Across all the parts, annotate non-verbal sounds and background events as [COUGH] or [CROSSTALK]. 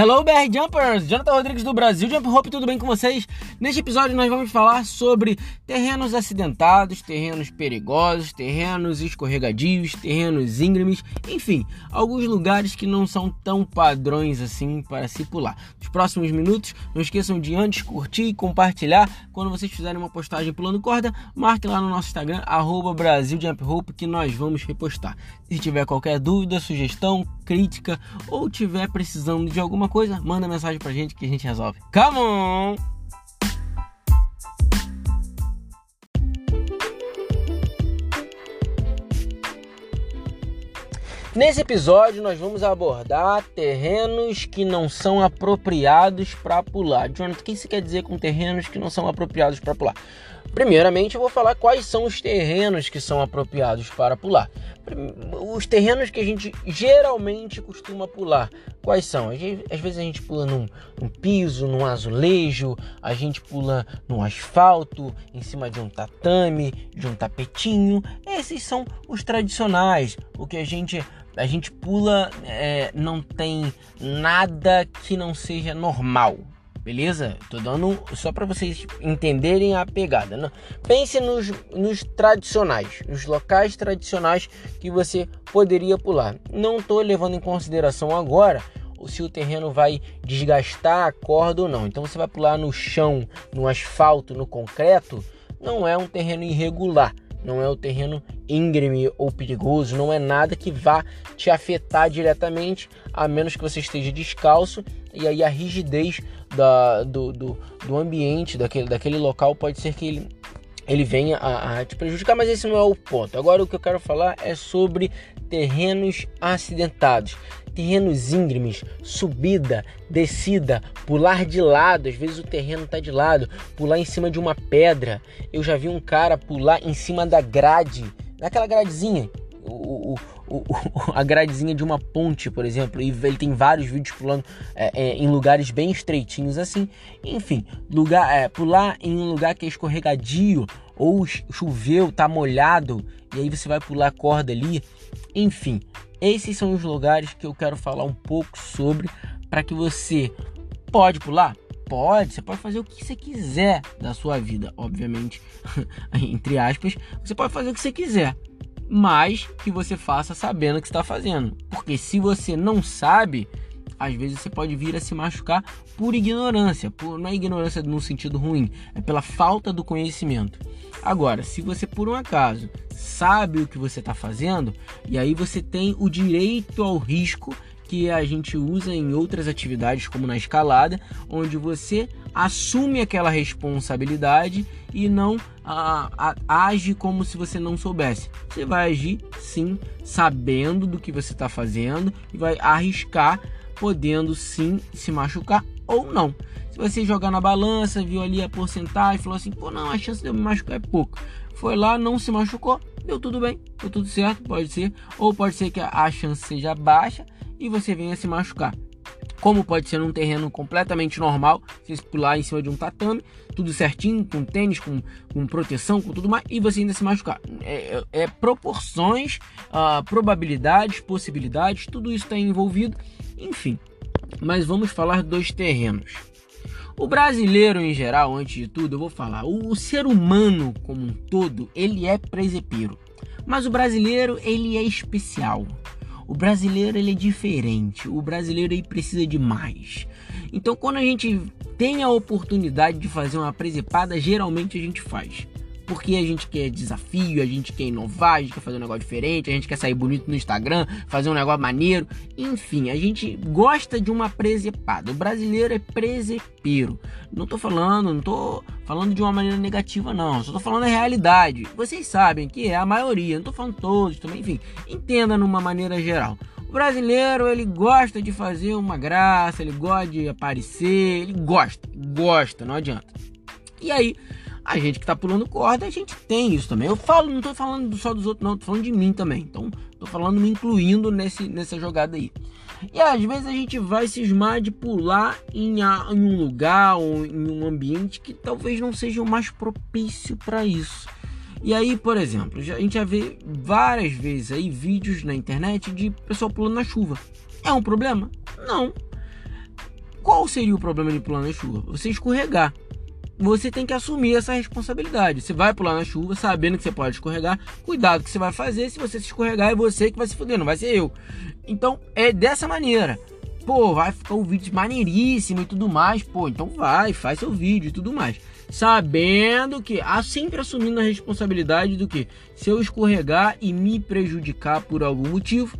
Hello BR Jumpers, Jonathan Rodrigues do Brasil Jump Hope, tudo bem com vocês? Neste episódio nós vamos falar sobre terrenos acidentados, terrenos perigosos, terrenos escorregadios, terrenos íngremes, enfim, alguns lugares que não são tão padrões assim para se pular. Nos próximos minutos, não esqueçam de antes curtir e compartilhar. Quando vocês fizerem uma postagem pulando corda, marque lá no nosso Instagram, arroba Brasil Jump Hope, que nós vamos repostar. Se tiver qualquer dúvida, sugestão, crítica ou tiver precisando de alguma coisa, manda mensagem pra gente que a gente resolve. Come on! Nesse episódio nós vamos abordar terrenos que não são apropriados para pular. Jonathan, o que isso quer dizer com terrenos que não são apropriados para pular? Primeiramente, eu vou falar quais são os terrenos que são apropriados para pular. Os terrenos que a gente geralmente costuma pular, quais são? Às vezes a gente pula num, num piso, num azulejo, a gente pula no asfalto, em cima de um tatame, de um tapetinho. Esses são os tradicionais, o que a gente a gente pula, é, não tem nada que não seja normal. Beleza? Tô dando só para vocês entenderem a pegada. Não? Pense nos, nos tradicionais, nos locais tradicionais que você poderia pular. Não tô levando em consideração agora se o terreno vai desgastar a corda ou não. Então você vai pular no chão, no asfalto, no concreto, não é um terreno irregular não é o terreno íngreme ou perigoso, não é nada que vá te afetar diretamente, a menos que você esteja descalço e aí a rigidez da, do, do, do ambiente daquele, daquele local pode ser que ele ele venha a, a, te prejudicar, mas esse não é o ponto. Agora o que eu quero falar é sobre terrenos acidentados, terrenos íngremes, subida, descida, pular de lado, às vezes o terreno está de lado, pular em cima de uma pedra. Eu já vi um cara pular em cima da grade, naquela gradezinha, o, o, o, [LAUGHS] a gradezinha de uma ponte, por exemplo, e ele tem vários vídeos pulando é, é, em lugares bem estreitinhos assim. Enfim, lugar, é, pular em um lugar que é escorregadio ou choveu, tá molhado, e aí você vai pular a corda ali. Enfim, esses são os lugares que eu quero falar um pouco sobre para que você pode pular, pode, você pode fazer o que você quiser da sua vida, obviamente, [LAUGHS] entre aspas, você pode fazer o que você quiser mas que você faça sabendo o que está fazendo. Porque se você não sabe, às vezes você pode vir a se machucar por ignorância, por, não é ignorância no sentido ruim, é pela falta do conhecimento. Agora, se você por um acaso sabe o que você está fazendo, e aí você tem o direito ao risco que a gente usa em outras atividades, como na escalada, onde você assume aquela responsabilidade e não a, a, age como se você não soubesse. Você vai agir sim, sabendo do que você está fazendo e vai arriscar, podendo sim se machucar ou não. Se você jogar na balança, viu ali a porcentagem, falou assim: pô, não, a chance de eu me machucar é pouco. Foi lá, não se machucou, deu tudo bem, deu tudo certo, pode ser. Ou pode ser que a chance seja baixa e você venha se machucar. Como pode ser num terreno completamente normal, você pular em cima de um tatame, tudo certinho, com tênis, com, com proteção, com tudo mais, e você ainda se machucar. É, é, é proporções, uh, probabilidades, possibilidades, tudo isso está envolvido, enfim. Mas vamos falar dos terrenos. O brasileiro em geral, antes de tudo, eu vou falar, o, o ser humano como um todo, ele é presepeiro. Mas o brasileiro, ele é especial. O brasileiro ele é diferente, o brasileiro ele precisa de mais. Então quando a gente tem a oportunidade de fazer uma presepada, geralmente a gente faz porque a gente quer desafio, a gente quer inovar, a gente quer fazer um negócio diferente, a gente quer sair bonito no Instagram, fazer um negócio maneiro, enfim, a gente gosta de uma presepada. O brasileiro é presepeiro. Não tô falando, não tô falando de uma maneira negativa, não, só tô falando a realidade. Vocês sabem que é a maioria, não tô falando todos também, enfim, entenda numa maneira geral. O brasileiro, ele gosta de fazer uma graça, ele gosta de aparecer, ele gosta, gosta, não adianta. E aí, a gente que tá pulando corda, a gente tem isso também. Eu falo, não tô falando só dos outros, não, tô falando de mim também. Então, tô falando me incluindo nesse, nessa jogada aí. E às vezes a gente vai cismar de pular em, a, em um lugar ou em um ambiente que talvez não seja o mais propício para isso. E aí, por exemplo, a gente já vê várias vezes aí vídeos na internet de pessoal pulando na chuva. É um problema? Não. Qual seria o problema de pular na chuva? Você escorregar. Você tem que assumir essa responsabilidade. Você vai pular na chuva sabendo que você pode escorregar. Cuidado que você vai fazer. Se você se escorregar, é você que vai se fuder, não vai ser eu. Então é dessa maneira. Pô, vai ficar um vídeo maneiríssimo e tudo mais. Pô, então vai, faz seu vídeo e tudo mais. Sabendo que, ah, sempre assumindo a responsabilidade do que se eu escorregar e me prejudicar por algum motivo,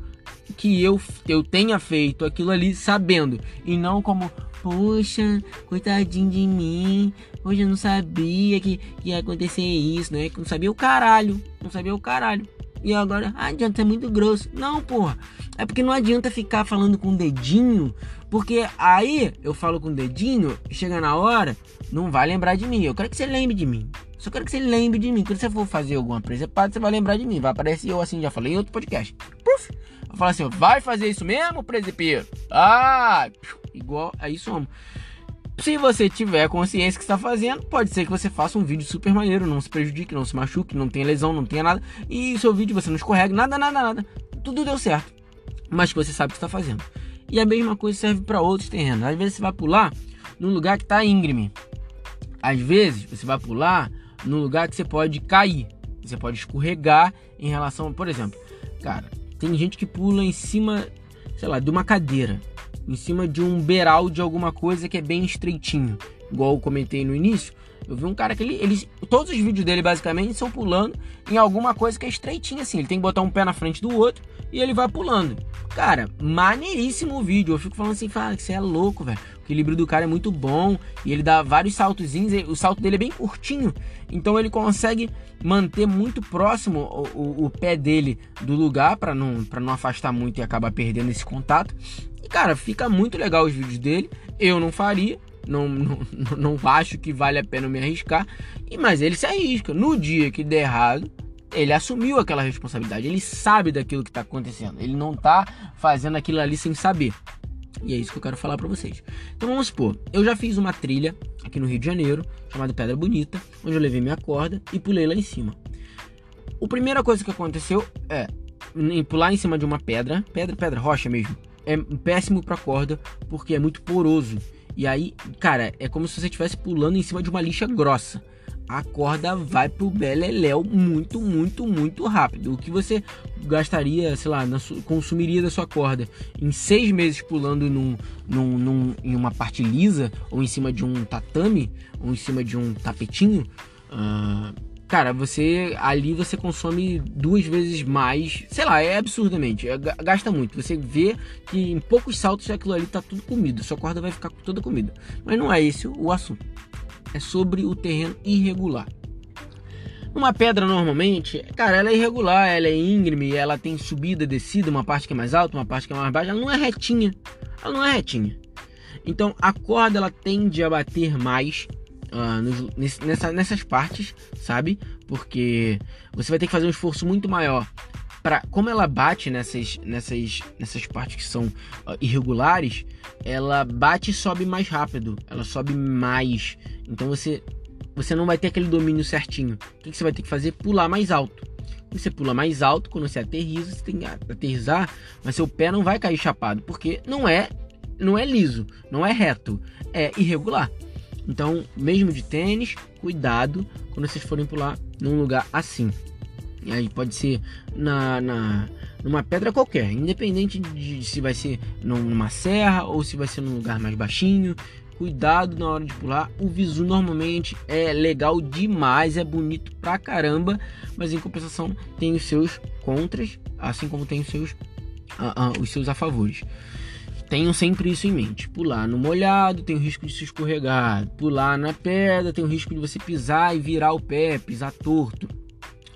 que eu, eu tenha feito aquilo ali sabendo e não como poxa, coitadinho de mim, hoje eu não sabia que, que ia acontecer isso, né? Não sabia o caralho, não sabia o caralho. E agora, ah, adianta é muito grosso. Não, porra. É porque não adianta ficar falando com o dedinho, porque aí eu falo com o dedinho, chega na hora, não vai lembrar de mim. Eu quero que você lembre de mim. Só quero que você lembre de mim. Quando você for fazer alguma presepada, você vai lembrar de mim. Vai aparecer eu assim, já falei em outro podcast. Puf! Vou falar assim, vai fazer isso mesmo, presepeiro? Ah! Igual, aí somos. Se você tiver consciência que está fazendo, pode ser que você faça um vídeo super maneiro, não se prejudique, não se machuque, não tenha lesão, não tenha nada. E seu vídeo você não escorrega, nada, nada, nada. Tudo deu certo. Mas que você sabe o que está fazendo. E a mesma coisa serve para outros terrenos. Às vezes você vai pular num lugar que está íngreme. Às vezes você vai pular num lugar que você pode cair. Você pode escorregar em relação, por exemplo, cara, tem gente que pula em cima, sei lá, de uma cadeira em cima de um beiral de alguma coisa que é bem estreitinho. Igual eu comentei no início, eu vi um cara que ele, ele. Todos os vídeos dele basicamente são pulando em alguma coisa que é estreitinha assim. Ele tem que botar um pé na frente do outro e ele vai pulando. Cara, maneiríssimo o vídeo. Eu fico falando assim, fala que você é louco, velho. O equilíbrio do cara é muito bom e ele dá vários saltozinhos. O salto dele é bem curtinho, então ele consegue manter muito próximo o, o, o pé dele do lugar para não, não afastar muito e acabar perdendo esse contato. Cara, fica muito legal os vídeos dele. Eu não faria, não, não, [LAUGHS] não acho que vale a pena me arriscar. E mas ele se arrisca. No dia que der errado, ele assumiu aquela responsabilidade. Ele sabe daquilo que está acontecendo. Ele não está fazendo aquilo ali sem saber. E é isso que eu quero falar para vocês. Então vamos supor, eu já fiz uma trilha aqui no Rio de Janeiro, chamada Pedra Bonita, onde eu levei minha corda e pulei lá em cima. A primeira coisa que aconteceu é pular em cima de uma pedra, pedra, pedra, rocha mesmo é péssimo para corda porque é muito poroso. E aí, cara, é como se você estivesse pulando em cima de uma lixa grossa. A corda vai pro beleléu muito, muito, muito rápido. O que você gastaria, sei lá, consumiria da sua corda em seis meses pulando num, num, num, em uma parte lisa, ou em cima de um tatame, ou em cima de um tapetinho, uh, cara, você ali você consome duas vezes mais, sei lá, é absurdamente, é, gasta muito. Você vê que em poucos saltos aquilo ali tá tudo comido, sua corda vai ficar toda comida. Mas não é esse o assunto. É sobre o terreno irregular. Uma pedra normalmente, cara, ela é irregular, ela é íngreme, ela tem subida, descida, uma parte que é mais alta, uma parte que é mais baixa, ela não é retinha. Ela não é retinha. Então a corda ela tende a bater mais uh, no, nessa, nessas partes, sabe? Porque você vai ter que fazer um esforço muito maior para como ela bate nessas, nessas, nessas partes que são uh, irregulares, ela bate e sobe mais rápido, ela sobe mais. Então você você não vai ter aquele domínio certinho. O que você vai ter que fazer? Pular mais alto. Você pula mais alto quando você aterriza, você tem que aterrizar, mas seu pé não vai cair chapado, porque não é não é liso, não é reto, é irregular. Então, mesmo de tênis, cuidado quando vocês forem pular num lugar assim. E aí pode ser na, na numa pedra qualquer, independente de se vai ser numa serra ou se vai ser num lugar mais baixinho. Cuidado na hora de pular. O visu normalmente é legal demais, é bonito pra caramba, mas em compensação tem os seus contras, assim como tem os seus, uh, uh, os seus a favores. Tenham sempre isso em mente. Pular no molhado tem o risco de se escorregar. Pular na pedra tem o risco de você pisar e virar o pé, pisar torto.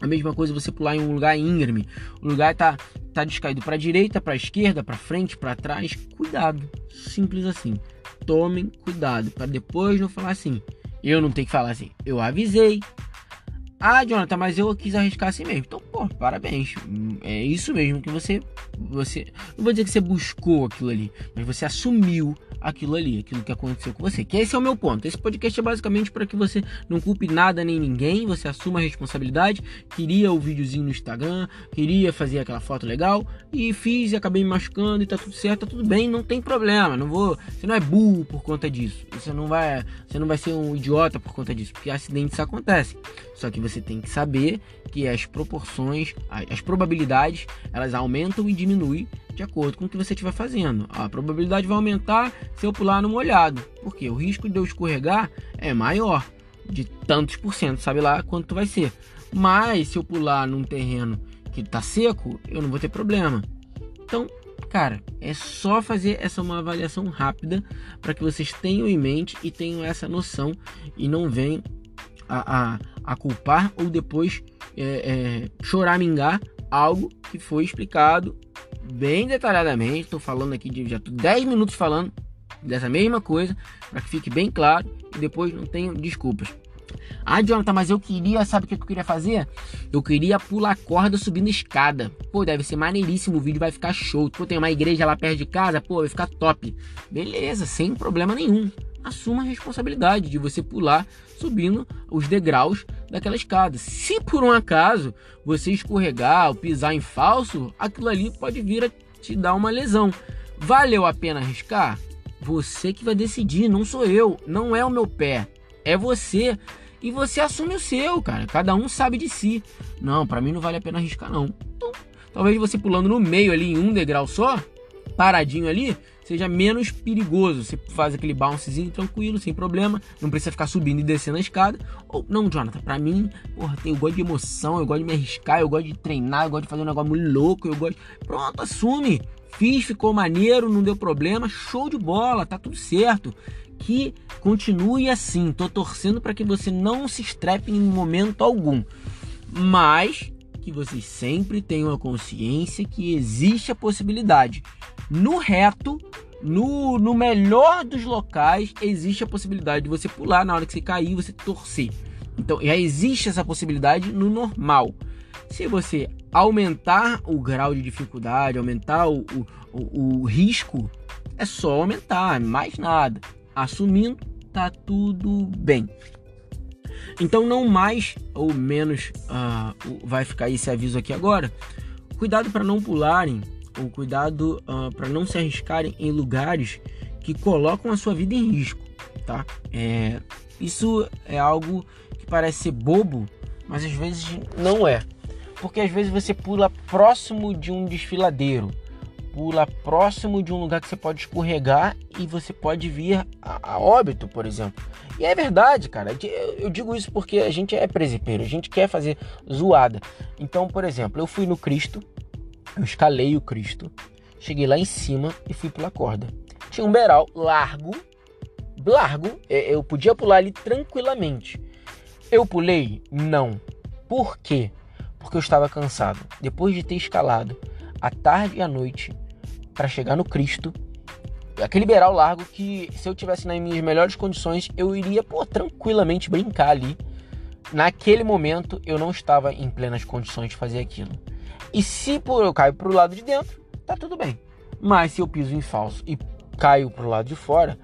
A mesma coisa você pular em um lugar íngreme. O lugar tá, tá descaído para direita, para esquerda, para frente, para trás. Cuidado. Simples assim. Tomem cuidado para depois não falar assim. Eu não tenho que falar assim. Eu avisei. Ah, Jonathan, mas eu quis arriscar assim mesmo. Então pô, parabéns. É isso mesmo que você. você Não vou dizer que você buscou aquilo ali, mas você assumiu aquilo ali, aquilo que aconteceu com você. Que esse é o meu ponto. Esse podcast é basicamente para que você não culpe nada nem ninguém, você assuma a responsabilidade. Queria o videozinho no Instagram, queria fazer aquela foto legal e fiz e acabei me machucando e tá tudo certo, tá tudo bem, não tem problema. Não vou, você não é burro por conta disso. Você não vai, você não vai ser um idiota por conta disso, porque acidentes acontecem. Só que você tem que saber que as proporções, as probabilidades, elas aumentam e diminuem de acordo com o que você estiver fazendo. A probabilidade vai aumentar se eu pular no molhado, porque o risco de eu escorregar é maior, de tantos por cento, sabe lá quanto vai ser. Mas se eu pular num terreno que tá seco, eu não vou ter problema. Então, cara, é só fazer essa uma avaliação rápida para que vocês tenham em mente e tenham essa noção e não venham a, a, a culpar ou depois é, é, choramingar algo que foi explicado bem detalhadamente. Estou falando aqui de já 10 minutos falando dessa mesma coisa para que fique bem claro e depois não tenham desculpas. Ah, Jonathan, mas eu queria, sabe o que eu queria fazer? Eu queria pular corda subindo escada. Pô, deve ser maneiríssimo, o vídeo vai ficar show. Pô, tem uma igreja lá perto de casa, pô, vai ficar top. Beleza, sem problema nenhum. Assuma a responsabilidade de você pular subindo os degraus daquela escada. Se por um acaso você escorregar ou pisar em falso, aquilo ali pode vir a te dar uma lesão. Valeu a pena arriscar? Você que vai decidir, não sou eu, não é o meu pé, é você. E você assume o seu, cara. Cada um sabe de si. Não, para mim não vale a pena arriscar não. Então, talvez você pulando no meio ali em um degrau só, paradinho ali, seja menos perigoso. Você faz aquele bouncezinho tranquilo, sem problema, não precisa ficar subindo e descendo a escada. Ou não, Jonathan, pra mim, porra, eu gosto de emoção, eu gosto de me arriscar, eu gosto de treinar, eu gosto de fazer um negócio muito louco, eu gosto. Pronto, assume. Fiz, ficou maneiro, não deu problema, show de bola, tá tudo certo. Que continue assim. Tô torcendo para que você não se estrepe em momento algum. Mas que vocês sempre tenham a consciência que existe a possibilidade. No reto, no, no melhor dos locais, existe a possibilidade de você pular na hora que você cair, você torcer. Então já existe essa possibilidade no normal. Se você aumentar o grau de dificuldade, aumentar o, o, o, o risco, é só aumentar, mais nada. Assumindo, tá tudo bem. Então, não mais ou menos uh, vai ficar esse aviso aqui agora. Cuidado para não pularem, ou cuidado uh, ah, para não se arriscarem em lugares que colocam a sua vida em risco, tá? É, isso é algo que parece ser bobo, mas às vezes não é. Porque às vezes você pula próximo de um desfiladeiro, pula próximo de um lugar que você pode escorregar e você pode vir a, a óbito, por exemplo. E é verdade, cara. Eu digo isso porque a gente é presepeiro, a gente quer fazer zoada. Então, por exemplo, eu fui no Cristo, eu escalei o Cristo, cheguei lá em cima e fui pela corda. Tinha um beiral largo, largo, é, eu podia pular ali tranquilamente. Eu pulei? Não. Por quê? Porque eu estava cansado. Depois de ter escalado à tarde e à noite para chegar no Cristo, aquele beiral largo que se eu tivesse nas minhas melhores condições, eu iria pô, tranquilamente brincar ali. Naquele momento eu não estava em plenas condições de fazer aquilo. E se eu caio para o lado de dentro, tá tudo bem. Mas se eu piso em falso e caio para o lado de fora,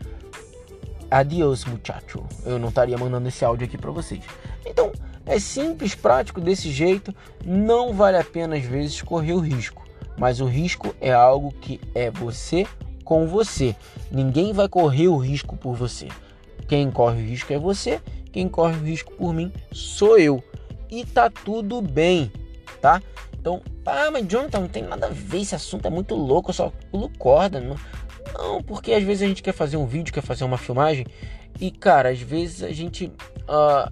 adiós muchacho. Eu não estaria mandando esse áudio aqui para vocês. Então, é simples, prático desse jeito, não vale a pena às vezes correr o risco. Mas o risco é algo que é você com você. Ninguém vai correr o risco por você. Quem corre o risco é você, quem corre o risco por mim sou eu. E tá tudo bem, tá? Então, ah, mas Jonathan, não tem nada a ver, esse assunto é muito louco, eu só pulo corda. Não, não porque às vezes a gente quer fazer um vídeo, quer fazer uma filmagem, e cara, às vezes a gente uh,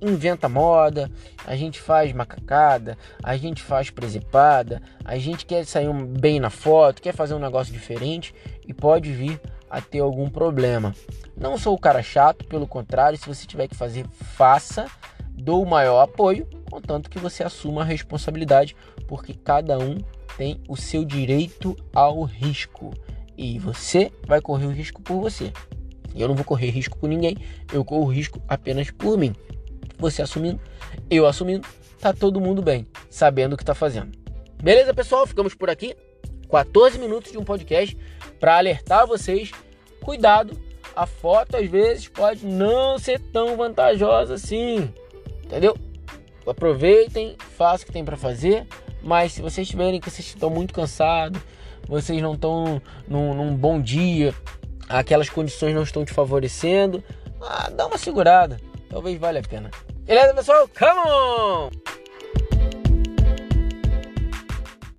inventa moda, a gente faz macacada, a gente faz presepada, a gente quer sair bem na foto, quer fazer um negócio diferente e pode vir a ter algum problema. Não sou o cara chato, pelo contrário, se você tiver que fazer, faça, dou o maior apoio, contanto que você assuma a responsabilidade, porque cada um tem o seu direito ao risco e você vai correr o risco por você. Eu não vou correr risco por ninguém, eu corro risco apenas por mim você assumindo, eu assumindo, tá todo mundo bem, sabendo o que tá fazendo. Beleza, pessoal? Ficamos por aqui. 14 minutos de um podcast para alertar vocês. Cuidado, a foto às vezes pode não ser tão vantajosa assim. Entendeu? Aproveitem, façam o que tem para fazer. Mas se vocês tiverem que vocês estão muito cansados, vocês não estão num, num, bom dia, aquelas condições não estão te favorecendo, ah, dá uma segurada. Talvez valha a pena. Beleza, pessoal? Come on!